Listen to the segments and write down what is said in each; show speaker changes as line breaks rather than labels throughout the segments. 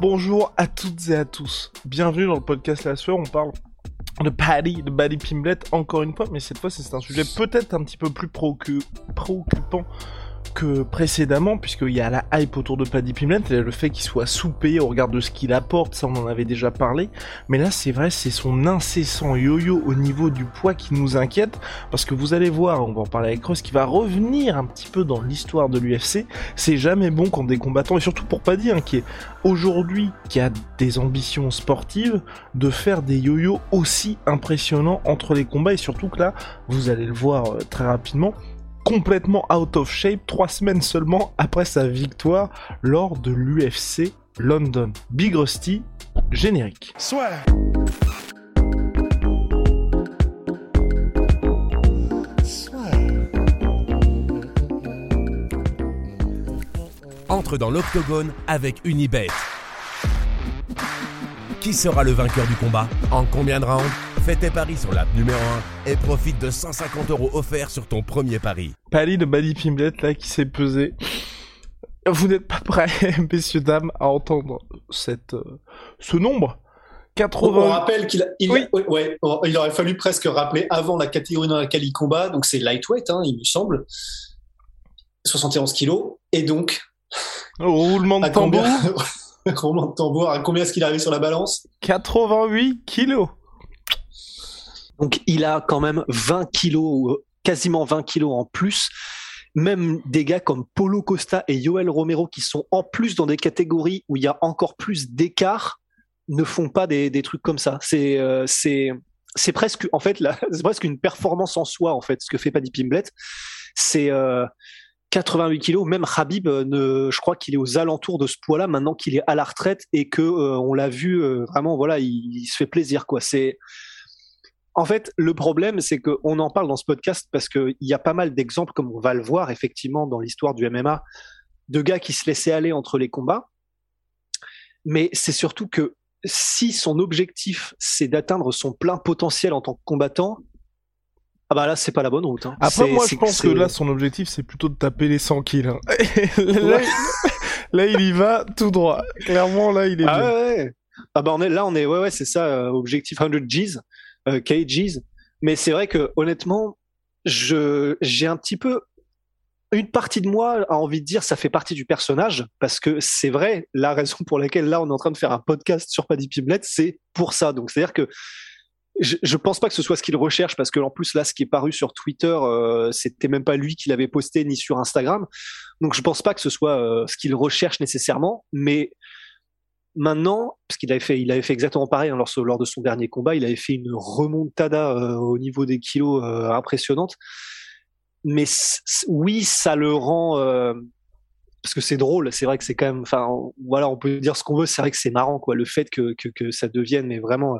Bonjour à toutes et à tous. Bienvenue dans le podcast La Sueur. On parle de Paddy, de Paddy Pimblet, encore une fois, mais cette fois c'est un sujet peut-être un petit peu plus préoccupant que précédemment, puisqu'il y a la hype autour de Paddy Pimlet, et le fait qu'il soit soupé au regard de ce qu'il apporte, ça on en avait déjà parlé, mais là c'est vrai, c'est son incessant yo-yo au niveau du poids qui nous inquiète, parce que vous allez voir, on va en parler avec Ross, qui va revenir un petit peu dans l'histoire de l'UFC, c'est jamais bon quand des combattants, et surtout pour Paddy, hein, qui est aujourd'hui, qui a des ambitions sportives, de faire des yo-yo aussi impressionnants entre les combats, et surtout que là, vous allez le voir euh, très rapidement, complètement out of shape trois semaines seulement après sa victoire lors de l'UFC London. Big Rusty, générique.
Soit.
Entre dans l'octogone avec Unibet. Qui sera le vainqueur du combat? En combien de rounds? Fais tes paris sur l'app numéro 1 et profite de 150 euros offerts sur ton premier pari.
Pali de Buddy Pimblet là qui s'est pesé. Vous n'êtes pas prêts, messieurs, dames, à entendre cette, euh, ce nombre 80...
On rappelle qu'il il, ouais, il aurait fallu presque rappeler avant la catégorie dans laquelle il combat, donc c'est lightweight, hein, il me semble. 71 kilos. Et donc.
roulement de tambour.
roulement de tambour. À combien est-ce qu'il est arrivé sur la balance?
88 kilos.
Donc il a quand même 20 kilos, quasiment 20 kilos en plus. Même des gars comme Polo Costa et Yoel Romero qui sont en plus dans des catégories où il y a encore plus d'écart ne font pas des, trucs comme ça. C'est euh, presque en fait une performance en soi en fait ce que fait Paddy Pimblet. C'est 88 euh, kilos. Même Habib, euh, je crois qu'il est aux alentours de ce poids-là maintenant qu'il est à la retraite et que on l'a vu vraiment. Voilà, il, se fait plaisir quoi. En fait, le problème, c'est qu'on en parle dans ce podcast parce qu'il y a pas mal d'exemples, comme on va le voir effectivement dans l'histoire du MMA, de gars qui se laissaient aller entre les combats. Mais c'est surtout que si son objectif, c'est d'atteindre son plein potentiel en tant que combattant, ah bah là, c'est pas la bonne route. Hein.
Après, moi, je pense que là, son objectif, c'est plutôt de taper les 100 kills. Hein. là, il... y va tout droit. Clairement, là, il est.
Ah ouais, Ah bah on est là, on est ouais ouais, c'est ça, euh, objectif 100 G's euh, KGs. Mais c'est vrai que honnêtement, je j'ai un petit peu une partie de moi a envie de dire ça fait partie du personnage parce que c'est vrai la raison pour laquelle là on est en train de faire un podcast sur Paddy Pimblett c'est pour ça donc c'est à dire que je, je pense pas que ce soit ce qu'il recherche parce que en plus là ce qui est paru sur Twitter euh, c'était même pas lui qui l'avait posté ni sur Instagram donc je pense pas que ce soit euh, ce qu'il recherche nécessairement mais Maintenant, parce qu'il avait fait, il avait fait exactement pareil hein, lors, de son dernier combat, il avait fait une remontada euh, au niveau des kilos euh, impressionnante. Mais oui, ça le rend euh, parce que c'est drôle. C'est vrai que c'est quand même, enfin, voilà, on peut dire ce qu'on veut. C'est vrai que c'est marrant, quoi, le fait que, ça devienne, mais vraiment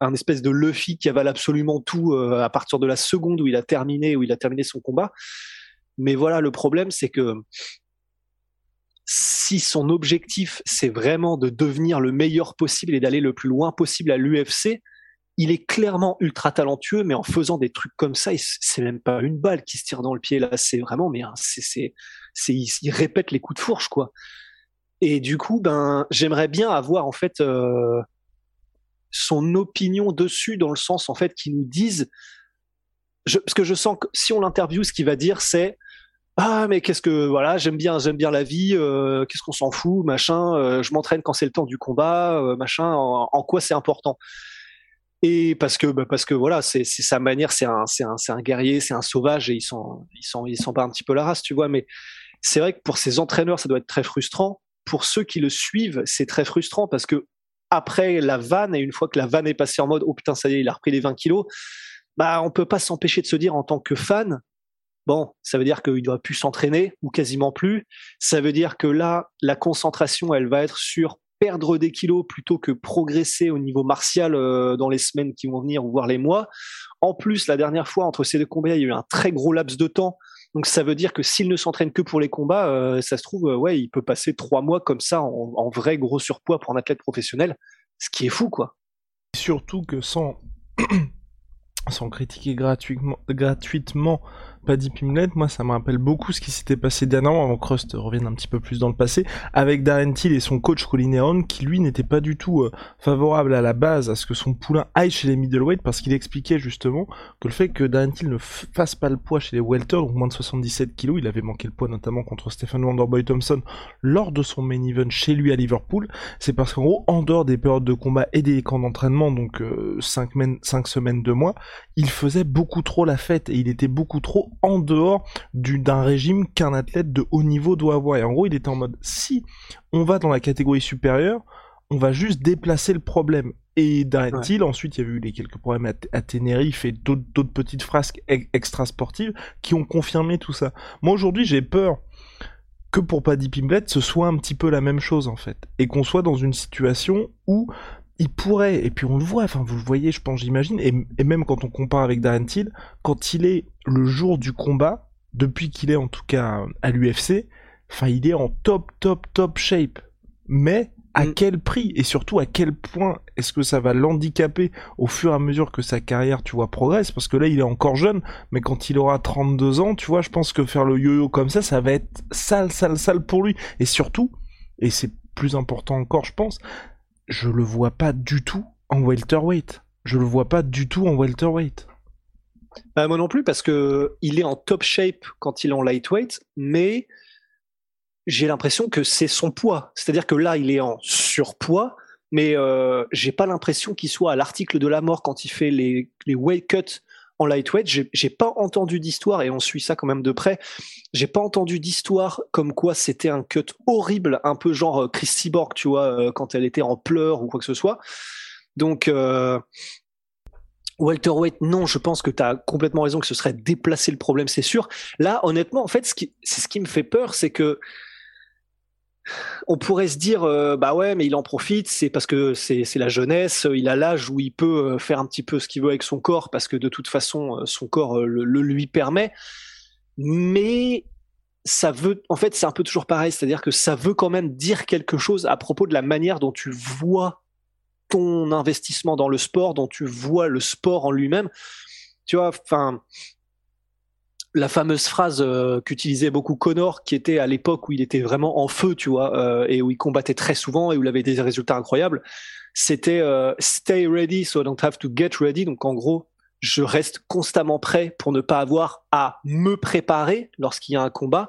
un espèce de Luffy qui avale absolument tout à partir de la seconde où il a terminé, où il a terminé son combat. Mais voilà, le problème, c'est que si son objectif c'est vraiment de devenir le meilleur possible et d'aller le plus loin possible à l'UFC, il est clairement ultra talentueux, mais en faisant des trucs comme ça, c'est même pas une balle qui se tire dans le pied là, c'est vraiment, mais c'est, c'est, il, répète les coups de fourche quoi. Et du coup, ben, j'aimerais bien avoir en fait euh, son opinion dessus, dans le sens en fait qu'il nous dise, parce que je sens que si on l'interviewe, ce qu'il va dire, c'est ah mais qu'est-ce que voilà j'aime bien j'aime bien la vie euh, qu'est-ce qu'on s'en fout machin euh, je m'entraîne quand c'est le temps du combat euh, machin en, quoi c'est important. Et parce que bah, parce que voilà c'est sa manière c'est un c'est un un guerrier c'est un sauvage et ils sont ils sont ils sont pas un petit peu la race tu vois mais c'est vrai que pour ces entraîneurs ça doit être très frustrant. Pour ceux qui le suivent c'est très frustrant parce que après la vanne et une fois que la vanne est passée en mode oh putain ça y est il a repris les 20 kilos bah on peut pas s'empêcher de se dire en tant que fan Bon, ça veut dire qu'il doit plus s'entraîner ou quasiment plus. Ça veut dire que là, la concentration, elle va être sur perdre des kilos plutôt que progresser au niveau martial euh, dans les semaines qui vont venir ou voire les mois. En plus, la dernière fois, entre ces deux combats, il y a eu un très gros laps de temps. Donc ça veut dire que s'il ne s'entraîne que pour les combats, euh, ça se trouve, euh, ouais, il peut passer trois mois comme ça en, en, vrai gros surpoids pour un athlète professionnel, ce qui est fou, quoi.
Surtout que sans, sans critiquer gratuitement, gratuitement Paddy Pimlet, moi ça me rappelle beaucoup ce qui s'était passé dernièrement avant que Rust revienne un petit peu plus dans le passé, avec Darren Till et son coach Colin Heron, qui lui n'était pas du tout euh, favorable à la base à ce que son poulain aille chez les middleweight, parce qu'il expliquait justement que le fait que Darren Till ne fasse pas le poids chez les welter, donc moins de 77 kilos, il avait manqué le poids notamment contre Stephen Wonderboy Thompson lors de son main event chez lui à Liverpool, c'est parce qu'en gros, en dehors des périodes de combat et des camps d'entraînement, donc 5, euh, 5 semaines, 2 mois, il faisait beaucoup trop la fête et il était beaucoup trop en dehors d'un régime qu'un athlète de haut niveau doit avoir. Et en gros, il était en mode, si on va dans la catégorie supérieure, on va juste déplacer le problème. Et Darren Till, ensuite, il y a eu les quelques problèmes à, Tenerife et d'autres petites frasques extra sportives qui ont confirmé tout ça. Moi, aujourd'hui, j'ai peur que pour Paddy Pimblet, ce soit un petit peu la même chose, en fait. Et qu'on soit dans une situation où il pourrait, et puis on le voit, enfin vous le voyez, je pense, j'imagine, et, même quand on compare avec Darren Till, quand il est le jour du combat, depuis qu'il est en tout cas à l'UFC, enfin il est en top, top, top shape. Mais à mm. quel prix et surtout à quel point est-ce que ça va l'handicaper au fur et à mesure que sa carrière, tu vois, progresse? Parce que là, il est encore jeune, mais quand il aura 32 ans, tu vois, je pense que faire le yo-yo comme ça, ça va être sale, sale, sale pour lui. Et surtout, et c'est plus important encore, je pense, je le vois pas du tout en welterweight. Je le vois pas du tout en welterweight.
Bah, moi non plus, parce que il est en top shape quand il est en lightweight, mais j'ai l'impression que c'est son poids. C'est-à-dire que là, il est en surpoids, mais euh, j'ai pas l'impression qu'il soit à l'article de la mort quand il fait les, les weight cuts en lightweight, j'ai pas entendu d'histoire, et on suit ça quand même de près, j'ai pas entendu d'histoire comme quoi c'était un cut horrible, un peu genre euh, Christy Borg, tu vois, euh, quand elle était en pleurs ou quoi que ce soit. Donc, euh, welterweight, non, je pense que tu as complètement raison que ce serait déplacer le problème, c'est sûr. Là, honnêtement, en fait, c'est ce qui me fait peur, c'est que on pourrait se dire euh, bah ouais mais il en profite c'est parce que c'est la jeunesse il a l'âge où il peut euh, faire un petit peu ce qu'il veut avec son corps parce que de toute façon euh, son corps le, lui permet. Mais ça veut en fait c'est un peu toujours pareil c'est-à-dire que ça veut quand même dire quelque chose à propos de la manière dont tu vois ton investissement dans le sport dont tu vois le sport en lui-même. Tu vois enfin la fameuse phrase euh, qu'utilisait beaucoup Connor, qui était à l'époque où il était vraiment en feu, tu vois, euh, et où il combattait très souvent et où il avait des résultats incroyables, c'était euh, stay ready so I don't have to get ready. Donc en gros, je reste constamment prêt pour ne pas avoir à me préparer lorsqu'il y a un combat.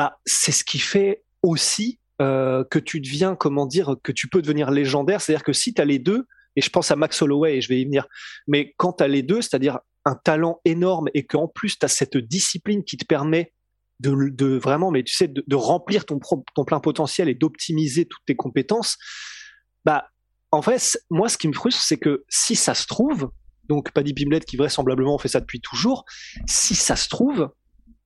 Bah, c'est ce qui fait aussi euh, que tu deviens, comment dire, que tu peux devenir légendaire. C'est-à-dire que si tu as les deux, et je pense à Max Holloway et je vais y venir, mais quand tu as les deux, c'est-à-dire un talent énorme et qu'en plus tu as cette discipline qui te permet de, vraiment, mais tu sais, de, remplir ton, plein potentiel et d'optimiser toutes tes compétences, bah, en fait, moi, ce qui me frustre, c'est que si ça se trouve, donc Paddy Pimlet qui vraisemblablement fait ça depuis toujours, si ça se trouve,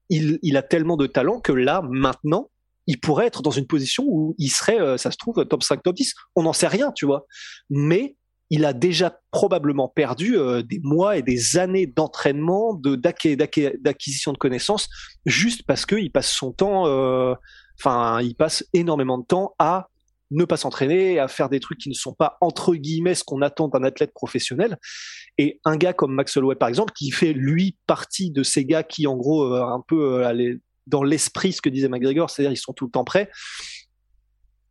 il, a tellement de talent que là, maintenant, il pourrait être dans une position où il serait, euh, ça se trouve, top 5, top 10. On n'en sait rien, tu vois. Mais il a déjà probablement perdu euh, des mois et des années d'entraînement, de d'acquisition de connaissances, juste parce qu'il passe son temps, euh, enfin, il passe énormément de temps à ne pas s'entraîner, à faire des trucs qui ne sont pas entre guillemets ce qu'on attend d'un athlète professionnel. Et un gars comme Max Holloway par exemple, qui fait lui partie de ces gars qui en gros euh, un peu euh, dans l'esprit ce que disait McGregor, c'est-à-dire ils sont tout le temps prêts.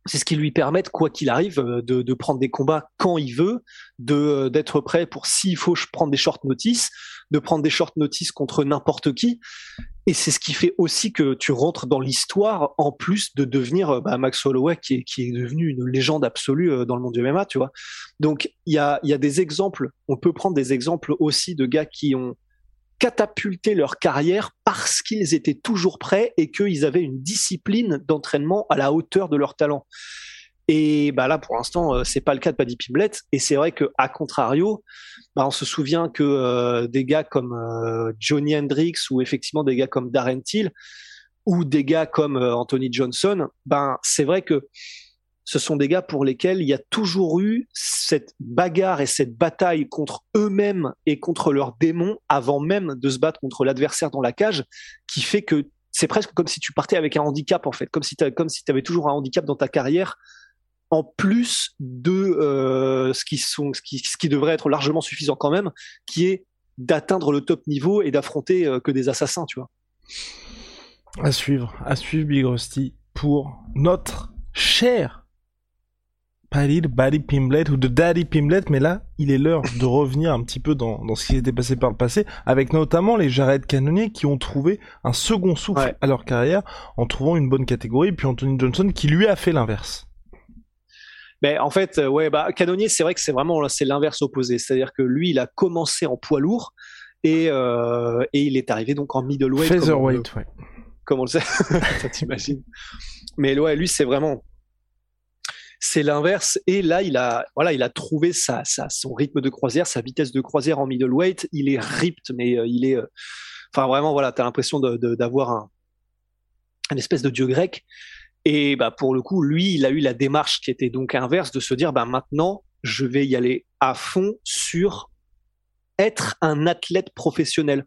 c'est ce qui lui permet, quoi qu'il arrive, euh, de, prendre des combats quand il veut, de d'être prêt pour s'il faut prendre des short notices, de prendre des short notices contre n'importe qui. Et c'est ce qui fait aussi que tu rentres dans l'histoire en plus de devenir euh, bah, Max Holloway qui est, devenu une légende absolue dans le monde du MMA, tu vois. Donc il y a, y a des exemples. On peut prendre des exemples aussi de gars qui ont catapulté leur carrière parce qu'ils étaient toujours prêts et qu'ils avaient une discipline d'entraînement à la hauteur de leur talent. Et bah là, pour l'instant, euh, c'est pas le cas de Paddy Pimblett. Et c'est vrai que, à contrario, bah on se souvient que euh, des gars comme euh, Johnny Hendricks ou effectivement des gars comme Darren Till ou des gars comme Anthony Johnson, ben c'est vrai que ce sont des gars pour lesquels il y a toujours eu cette bagarre et cette bataille contre eux-mêmes et contre leurs démons avant même de se battre contre l'adversaire dans la cage, qui fait que c'est presque comme si tu partais avec un handicap en fait, comme si tu si avais toujours un handicap dans ta carrière en plus de euh, ce qui sont ce qui, ce qui devrait être largement suffisant quand même, qui est d'atteindre le top niveau et d'affronter euh, que des assassins, tu vois.
À suivre, à suivre Big Rusty pour notre cher Paddy, le Paddy Pimblet ou de Daddy Pimblet, mais là, il est l'heure de revenir un petit peu dans, dans ce qui s'était passé par le passé, avec notamment les Jared Cannonier qui ont trouvé un second souffle à leur carrière en trouvant une bonne catégorie, puis Anthony Johnson qui lui a fait l'inverse.
Mais en fait, euh, ouais, bah, Canonier, c'est vrai que c'est vraiment c'est l'inverse opposé. C'est-à-dire que lui, il a commencé en poids lourd et, euh, et il est arrivé donc en middleweight.
Featherweight, ouais.
Comment on le sait Ça t'imagines. Mais ouais, lui, c'est vraiment c'est l'inverse. Et là, il a, voilà, il a trouvé sa, sa, son rythme de croisière, sa vitesse de croisière en middleweight. Il est ripped, mais euh, il est, euh, enfin vraiment, voilà, t'as l'impression d'avoir un, une espèce de dieu grec. Et bah pour le coup, lui, il a eu la démarche qui était donc inverse de se dire, bah maintenant, je vais y aller à fond sur être un athlète professionnel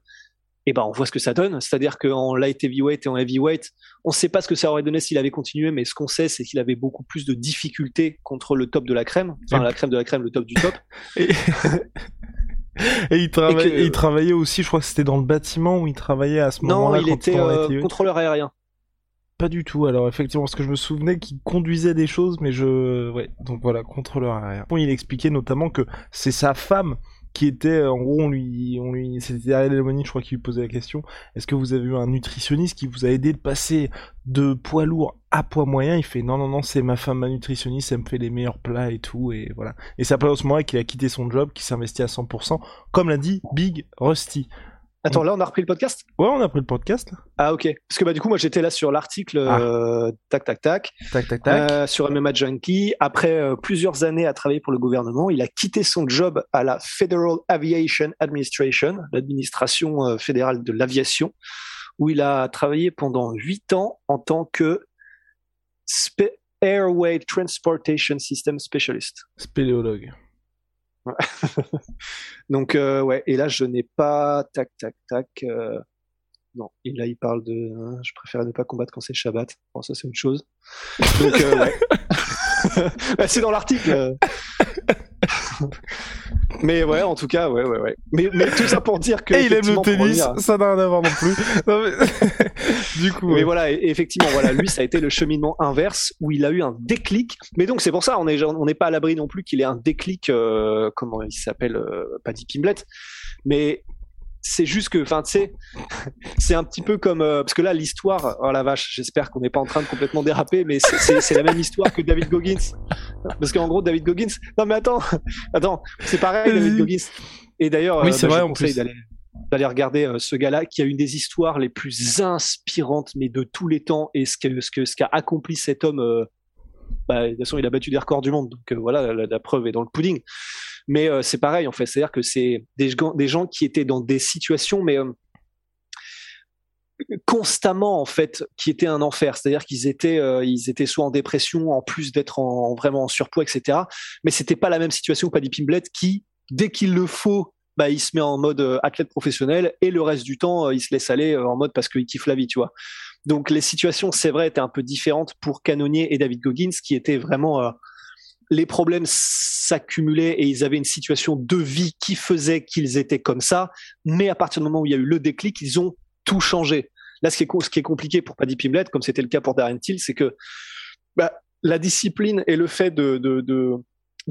et ben on voit ce que ça donne. C'est-à-dire qu'en light heavyweight et en heavyweight, on ne sait pas ce que ça aurait donné s'il avait continué, mais ce qu'on sait, c'est qu'il avait beaucoup plus de difficultés contre le top de la crème, enfin la crème de la crème, le top du top.
et... il, travaillait, il travaillait aussi, je crois que c'était dans le bâtiment où il travaillait à ce moment-là.
Non, il était euh, contrôleur aérien.
Pas du tout. Alors effectivement, parce que je me souvenais qu'il conduisait des choses, mais je, ouais, donc voilà, contrôleur. Bon, il expliquait notamment que c'est sa femme qui était en gros on lui on lui c'était Ariel je crois qui lui posait la question. Est-ce que vous avez eu un nutritionniste qui vous a aidé de passer de poids lourd à poids moyen? Il fait non non non c'est ma femme ma nutritionniste elle me fait les meilleurs plats et tout et voilà. Et c'est après ce moment qu'il a quitté son job qu'il s'investit à 100% comme l'a dit Big Rusty
Attends, là, on a repris le podcast?
Ouais, on a repris le podcast.
Ah, ok. Parce que bah, du coup, moi, j'étais là sur l'article ah. euh, tac, tac, tac.
Tac, tac, tac.
Euh, sur MMA Junkie. Après euh, plusieurs années à travailler pour le gouvernement, il a quitté son job à la Federal Aviation Administration, l'administration fédérale de l'aviation, où il a travaillé pendant huit ans en tant que Airway Transportation System Specialist.
Spéléologue.
Donc euh, ouais, et là je n'ai pas tac tac tac. Euh, non, et là il parle de, hein, je préfère ne pas combattre quand c'est Shabbat. Bon ça c'est une chose. Donc euh, ouais. Bah, c'est dans l'article. mais ouais, en tout cas, ouais, ouais, ouais. Mais, mais tout ça pour dire que.
Et il aime le tennis, ça n'a rien à voir non plus. Du coup.
Mais voilà, effectivement, voilà, lui, ça a été le cheminement inverse où il a eu un déclic. Mais donc, c'est pour ça, on n'est on n'est pas à l'abri non plus qu'il ait un déclic, euh, comment il s'appelle, euh, Paddy Pimblet. Mais c'est juste que, enfin, tu sais, c'est un petit peu comme euh, parce que là, l'histoire, oh la vache, j'espère qu'on n'est pas en train de complètement déraper, mais c'est la même histoire que David Goggins, parce qu'en gros, David Goggins, non mais attends, attends, c'est pareil, David Goggins. Et d'ailleurs,
oui, euh, c'est bah, vrai, je
d'aller d'aller regarder euh, ce gars-là qui a une des histoires les plus inspirantes mais de tous les temps et ce ce que ce qu'a accompli cet homme bah, de toute façon il a battu des records du monde donc voilà la, preuve est dans le pudding mais euh, c'est pareil, en fait. C'est-à-dire que c'est des, des, gens qui étaient dans des situations, mais euh, constamment en fait qui étaient un enfer c'est-à-dire qu'ils étaient euh, ils étaient soit en dépression en plus d'être en, vraiment en surpoids etc mais c'était pas la même situation que Paddy Pimblet qui dès qu'il le faut bah il se met en mode athlète professionnel et le reste du temps il se laisse aller en mode parce qu'il kiffe la vie tu vois donc les situations c'est vrai étaient un peu différentes pour Canonier et David Goggins qui étaient vraiment les problèmes s'accumulaient et ils avaient une situation de vie qui faisait qu'ils étaient comme ça. Mais à partir du moment où il y a eu le déclic, ils ont tout changé. Là, ce qui est, compliqué pour Paddy Pimblett, comme c'était le cas pour Darren Till, c'est que bah, la discipline et le fait de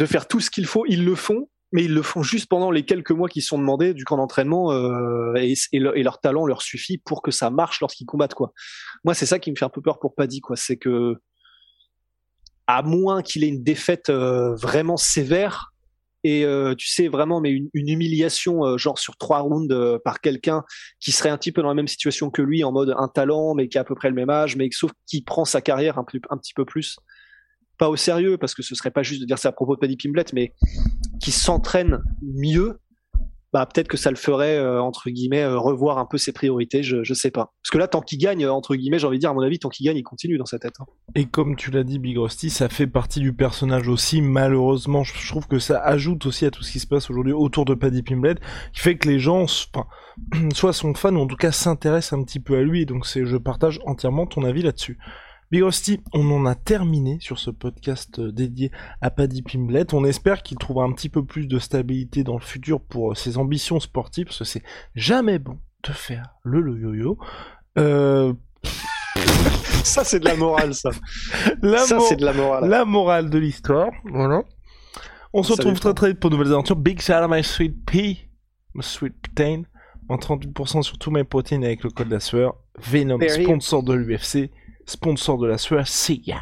faire tout ce qu'il faut, ils le font, mais ils le font juste pendant les quelques mois qui sont demandés du camp d'entraînement euh, et, leur talent leur suffit pour que ça marche lorsqu'ils combattent quoi. Moi c'est ça qui me fait un peu peur pour Paddy quoi, c'est que à moins qu'il ait une défaite euh, vraiment sévère et euh, tu sais vraiment mais une, humiliation genre sur trois rounds par quelqu'un qui serait un petit peu dans la même situation que lui en mode un talent mais qui a à peu près le même âge mais sauf qui prend sa carrière un, un petit peu plus pas au sérieux parce que ce serait pas juste de dire ça à propos de Paddy Pimblett mais qui s'entraîne mieux bah peut-être que ça le ferait euh, entre guillemets euh, revoir un peu ses priorités je, je sais pas. Parce que là tant qu'il gagne entre guillemets j'ai envie de dire à mon avis tant qu'il gagne il continue dans sa tête hein.
et comme tu l'as dit Big Rusty ça fait partie du personnage aussi malheureusement. Je trouve que ça ajoute aussi à tout ce qui se passe aujourd'hui autour de Paddy Pimblett qui fait que les gens soit sont fans ou en tout cas s'intéressent un petit peu à lui. Donc je partage entièrement ton avis là-dessus Big Rusty, on en a terminé sur ce podcast euh, dédié à Paddy Pimblett. On espère qu'il trouvera un petit peu plus de stabilité dans le futur pour euh, ses ambitions sportives, parce que c'est jamais bon de faire le yo-yo. Euh...
ça c'est de la morale, ça. La ça c'est de la morale.
La morale de l'histoire, voilà. On se retrouve très très vite pour de nouvelles aventures. Big shout out my sweet pea, my sweet protein, en 38% sur tous mes protéines avec le code de la sueur. Venom, sponsor de l'UFC sponsor de la c'est ya.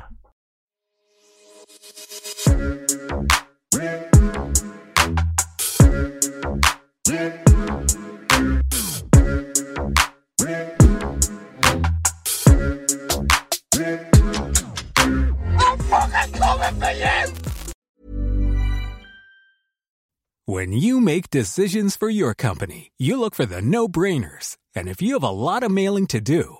When you make decisions for your company, you look for the no-brainers. And if you have a lot of mailing to do,